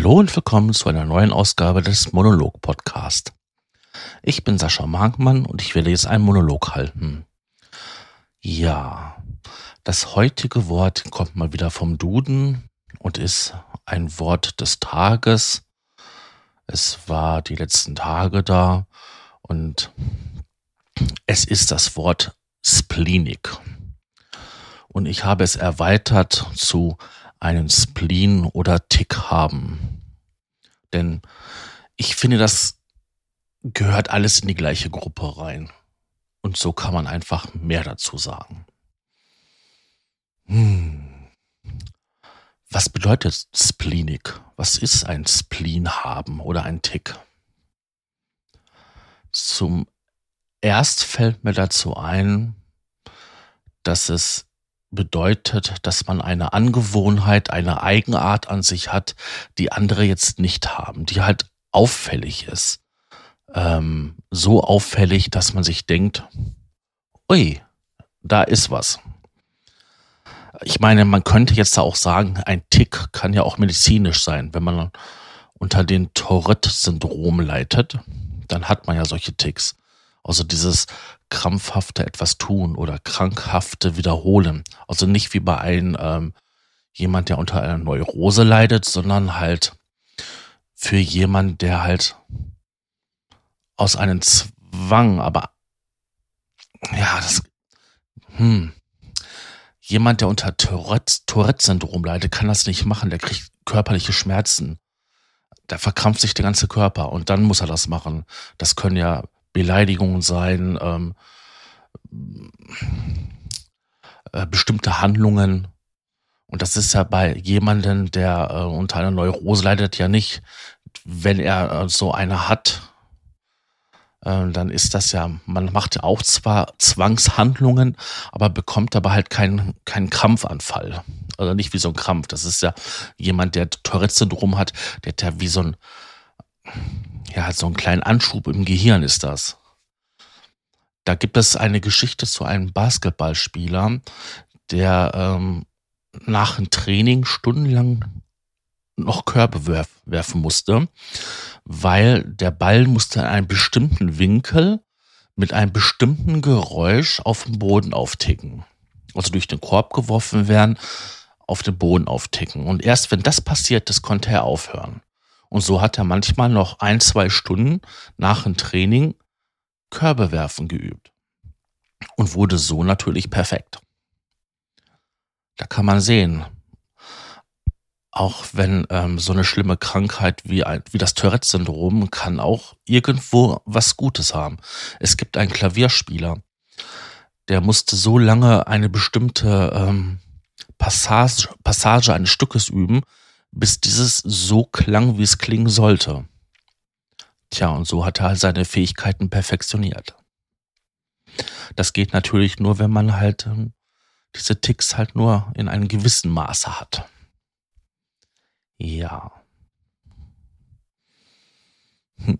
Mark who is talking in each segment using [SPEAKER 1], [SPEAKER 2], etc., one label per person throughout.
[SPEAKER 1] Hallo und willkommen zu einer neuen Ausgabe des Monolog Podcast. Ich bin Sascha Markmann und ich werde jetzt einen Monolog halten. Ja, das heutige Wort kommt mal wieder vom Duden und ist ein Wort des Tages. Es war die letzten Tage da und es ist das Wort Spleenik. Und ich habe es erweitert zu einen Spleen oder Tick haben. Denn ich finde, das gehört alles in die gleiche Gruppe rein. Und so kann man einfach mehr dazu sagen. Hm. Was bedeutet Spleenik? Was ist ein Spleen haben oder ein Tick? Zum erst fällt mir dazu ein, dass es bedeutet, dass man eine Angewohnheit, eine Eigenart an sich hat, die andere jetzt nicht haben, die halt auffällig ist. Ähm, so auffällig, dass man sich denkt, ui, da ist was. Ich meine, man könnte jetzt da auch sagen, ein Tick kann ja auch medizinisch sein. Wenn man unter den Tourette-Syndrom leitet, dann hat man ja solche Ticks. Also dieses krampfhafte etwas tun oder krankhafte wiederholen. Also nicht wie bei einem ähm, jemand, der unter einer Neurose leidet, sondern halt für jemand, der halt aus einem Zwang, aber ja, das, hm, jemand, der unter Tourette-Syndrom leidet, kann das nicht machen. Der kriegt körperliche Schmerzen. Da verkrampft sich der ganze Körper und dann muss er das machen. Das können ja Beleidigungen sein, ähm, äh, bestimmte Handlungen. Und das ist ja bei jemandem, der äh, unter einer Neurose leidet, ja nicht. Wenn er äh, so eine hat, äh, dann ist das ja, man macht ja auch zwar Zwangshandlungen, aber bekommt aber halt keinen keinen Krampfanfall. Also nicht wie so ein Krampf. Das ist ja jemand, der Tourette-Syndrom hat, der hat ja wie so ein ja, so einen kleinen Anschub im Gehirn ist das. Da gibt es eine Geschichte zu einem Basketballspieler, der ähm, nach dem Training stundenlang noch Körbe werf, werfen musste, weil der Ball musste in einem bestimmten Winkel mit einem bestimmten Geräusch auf dem Boden aufticken. Also durch den Korb geworfen werden, auf den Boden aufticken. Und erst wenn das passiert das konnte er aufhören. Und so hat er manchmal noch ein, zwei Stunden nach dem Training Körbe werfen geübt. Und wurde so natürlich perfekt. Da kann man sehen, auch wenn ähm, so eine schlimme Krankheit wie, ein, wie das Tourette-Syndrom kann auch irgendwo was Gutes haben. Es gibt einen Klavierspieler, der musste so lange eine bestimmte ähm, Passage, Passage eines Stückes üben, bis dieses so klang, wie es klingen sollte. Tja, und so hat er halt seine Fähigkeiten perfektioniert. Das geht natürlich nur, wenn man halt ähm, diese Ticks halt nur in einem gewissen Maße hat. Ja. Hm.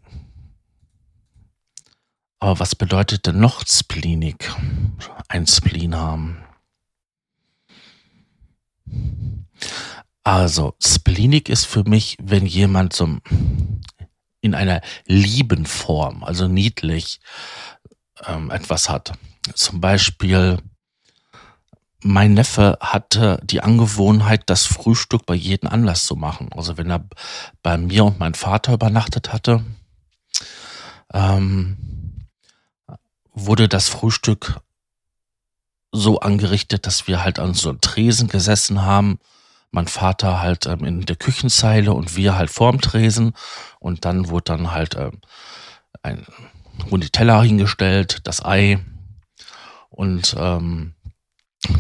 [SPEAKER 1] Aber was bedeutet denn noch Spleenik? Ein Spleen haben. Also, Spleenik ist für mich, wenn jemand so in einer lieben Form, also niedlich, ähm, etwas hat. Zum Beispiel, mein Neffe hatte die Angewohnheit, das Frühstück bei jedem Anlass zu machen. Also wenn er bei mir und meinem Vater übernachtet hatte, ähm, wurde das Frühstück so angerichtet, dass wir halt an so einem Tresen gesessen haben mein Vater halt ähm, in der Küchenzeile und wir halt vorm Tresen und dann wurde dann halt ähm, ein die Teller hingestellt, das Ei und ähm,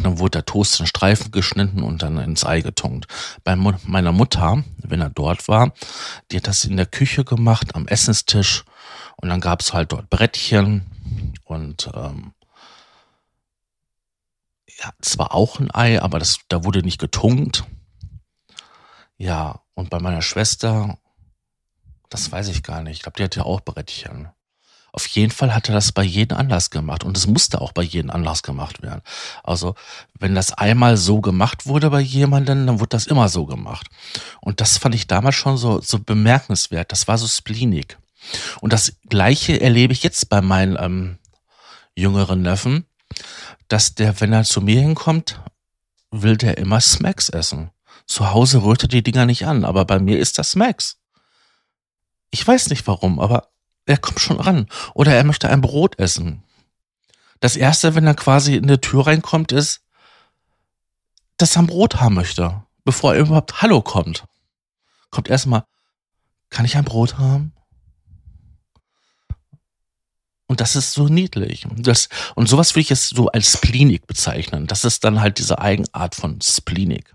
[SPEAKER 1] dann wurde der Toast in Streifen geschnitten und dann ins Ei getunkt. Bei meiner Mutter, wenn er dort war, die hat das in der Küche gemacht, am Essenstisch. Und dann gab es halt dort Brettchen und ähm, ja, es war auch ein Ei, aber das, da wurde nicht getunkt. Ja, und bei meiner Schwester, das weiß ich gar nicht. Ich glaube, die hat ja auch Brettchen. Auf jeden Fall hat er das bei jedem Anlass gemacht und es musste auch bei jedem Anlass gemacht werden. Also wenn das einmal so gemacht wurde bei jemandem, dann wurde das immer so gemacht. Und das fand ich damals schon so, so bemerkenswert. Das war so spleenig. Und das Gleiche erlebe ich jetzt bei meinen ähm, jüngeren Neffen, dass der, wenn er zu mir hinkommt, will der immer Smacks essen. Zu Hause rührt er die Dinger nicht an, aber bei mir ist das Smacks. Ich weiß nicht warum, aber er kommt schon ran. Oder er möchte ein Brot essen. Das erste, wenn er quasi in die Tür reinkommt, ist, dass er ein Brot haben möchte, bevor er überhaupt Hallo kommt. Kommt erstmal, kann ich ein Brot haben? Und das ist so niedlich. Das, und sowas will ich jetzt so als Spleenig bezeichnen. Das ist dann halt diese Eigenart von Spleenig.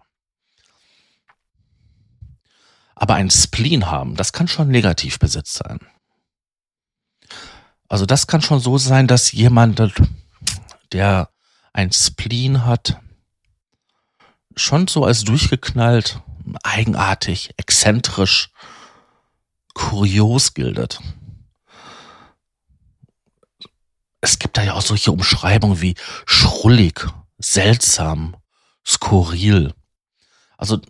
[SPEAKER 1] Aber ein Spleen haben, das kann schon negativ besetzt sein. Also das kann schon so sein, dass jemand, der ein Spleen hat, schon so als durchgeknallt, eigenartig, exzentrisch, kurios gilt. Es gibt da ja auch solche Umschreibungen wie schrullig, seltsam, skurril. Also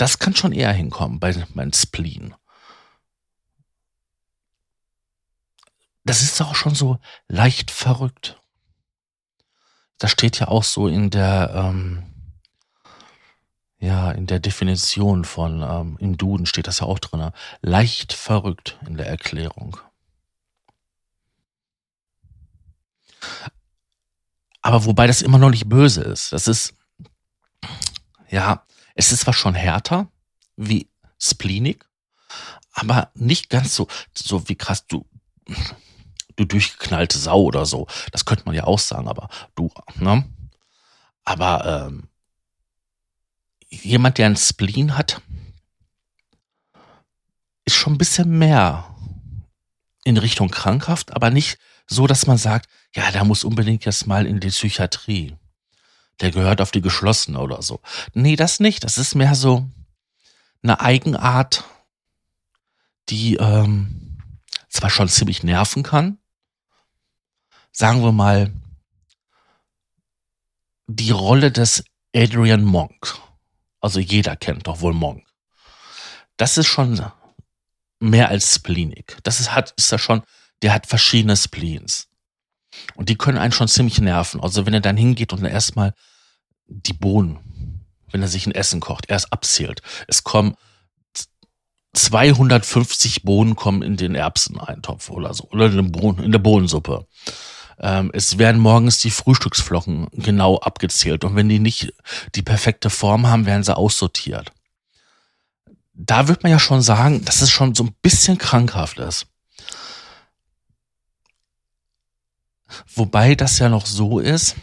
[SPEAKER 1] das kann schon eher hinkommen bei meinem Spleen. das ist auch schon so leicht verrückt. Das steht ja auch so in der, ähm, ja, in der Definition von, ähm, im Duden steht das ja auch drin. Leicht verrückt in der Erklärung. Aber wobei das immer noch nicht böse ist. Das ist, ja, es ist zwar schon härter wie spleenig, aber nicht ganz so, so wie krass du, du durchgeknallte Sau oder so. Das könnte man ja auch sagen, aber du, ne? Aber ähm, jemand, der ein Spleen hat, ist schon ein bisschen mehr in Richtung krankhaft, aber nicht so, dass man sagt, ja, der muss unbedingt jetzt mal in die Psychiatrie. Der gehört auf die geschlossene oder so. Nee, das nicht. Das ist mehr so eine Eigenart, die ähm, zwar schon ziemlich nerven kann, sagen wir mal, die Rolle des Adrian Monk. Also jeder kennt doch wohl Monk. Das ist schon mehr als spleenig. Das ist, hat, ist ja schon, der hat verschiedene Spleens. Und die können einen schon ziemlich nerven. Also wenn er dann hingeht und erstmal die Bohnen, wenn er sich ein Essen kocht, erst abzählt. Es kommen 250 Bohnen kommen in den Erbseneintopf oder so, oder in, Bohnen, in der Bohnensuppe. Ähm, es werden morgens die Frühstücksflocken genau abgezählt und wenn die nicht die perfekte Form haben, werden sie aussortiert. Da wird man ja schon sagen, dass es schon so ein bisschen krankhaft ist. Wobei das ja noch so ist,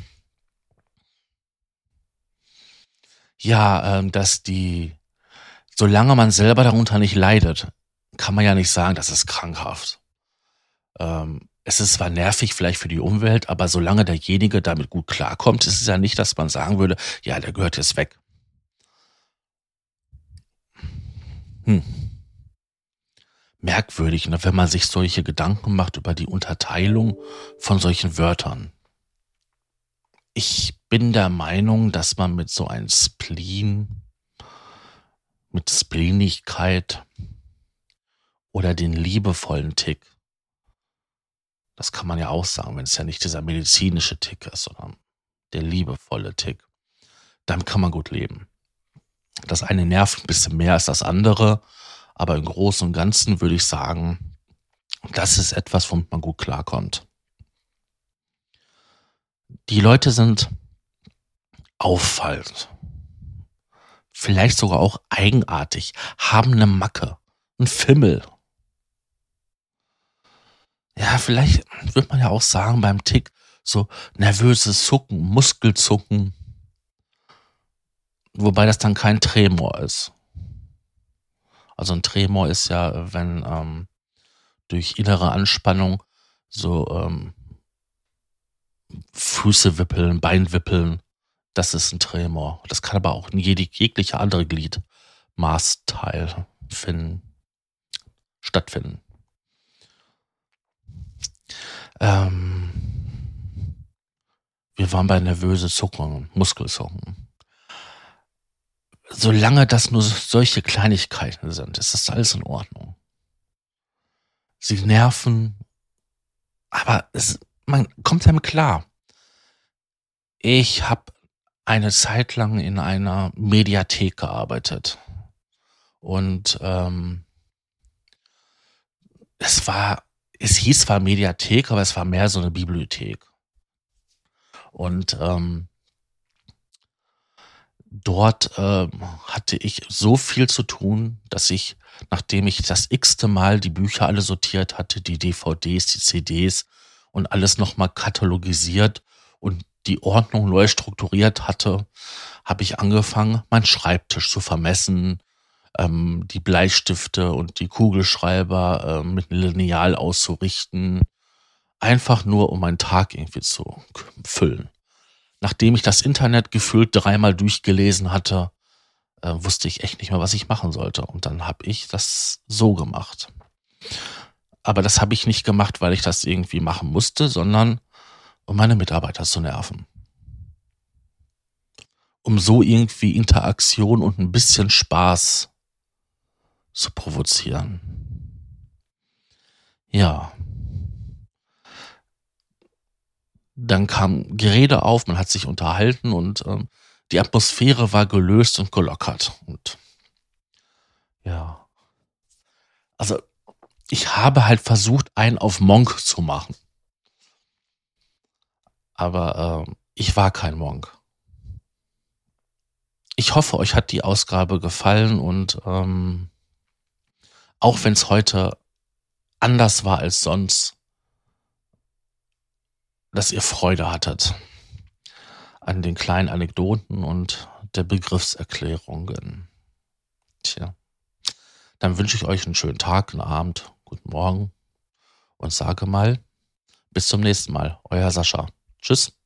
[SPEAKER 1] ja, ähm, dass die, solange man selber darunter nicht leidet, kann man ja nicht sagen, das ist krankhaft. Ähm, es ist zwar nervig vielleicht für die Umwelt, aber solange derjenige damit gut klarkommt, ist es ja nicht, dass man sagen würde, ja, der gehört jetzt weg. Hm. Merkwürdig, ne, wenn man sich solche Gedanken macht über die Unterteilung von solchen Wörtern. Ich bin der Meinung, dass man mit so einem Spleen, mit Spleenigkeit oder den liebevollen Tick das kann man ja auch sagen, wenn es ja nicht dieser medizinische Tick ist, sondern der liebevolle Tick. Damit kann man gut leben. Das eine nervt ein bisschen mehr als das andere, aber im Großen und Ganzen würde ich sagen, das ist etwas, womit man gut klarkommt. Die Leute sind auffallend, vielleicht sogar auch eigenartig, haben eine Macke, einen Fimmel ja, vielleicht wird man ja auch sagen beim Tick, so nervöses Zucken, Muskelzucken. Wobei das dann kein Tremor ist. Also ein Tremor ist ja, wenn ähm, durch innere Anspannung so ähm, Füße wippeln, Bein wippeln. Das ist ein Tremor. Das kann aber auch in jegliche andere Gliedmaßteil finden, stattfinden. Ähm, wir waren bei nervöse Zuckungen, Muskelzucken. Solange das nur solche Kleinigkeiten sind, ist das alles in Ordnung. Sie nerven, aber es, man kommt damit klar. Ich habe eine Zeit lang in einer Mediathek gearbeitet. Und ähm, es war, es hieß zwar Mediathek, aber es war mehr so eine Bibliothek. Und ähm, dort äh, hatte ich so viel zu tun, dass ich, nachdem ich das x-te Mal die Bücher alle sortiert hatte, die DVDs, die CDs und alles nochmal katalogisiert und die Ordnung neu strukturiert hatte, habe ich angefangen, meinen Schreibtisch zu vermessen, ähm, die Bleistifte und die Kugelschreiber äh, mit Lineal auszurichten, einfach nur um meinen Tag irgendwie zu füllen. Nachdem ich das Internet gefühlt dreimal durchgelesen hatte, äh, wusste ich echt nicht mehr, was ich machen sollte. Und dann habe ich das so gemacht. Aber das habe ich nicht gemacht, weil ich das irgendwie machen musste, sondern um meine Mitarbeiter zu nerven. Um so irgendwie Interaktion und ein bisschen Spaß zu provozieren. Ja. Dann kam Gerede auf, man hat sich unterhalten und ähm, die Atmosphäre war gelöst und gelockert. Und ja. Also, ich habe halt versucht, einen auf Monk zu machen. Aber äh, ich war kein Monk. Ich hoffe, euch hat die Ausgabe gefallen und ähm, auch wenn es heute anders war als sonst, dass ihr Freude hattet an den kleinen Anekdoten und der Begriffserklärungen. Tja, dann wünsche ich euch einen schönen Tag, einen Abend, guten Morgen und sage mal, bis zum nächsten Mal, euer Sascha. Tschüss.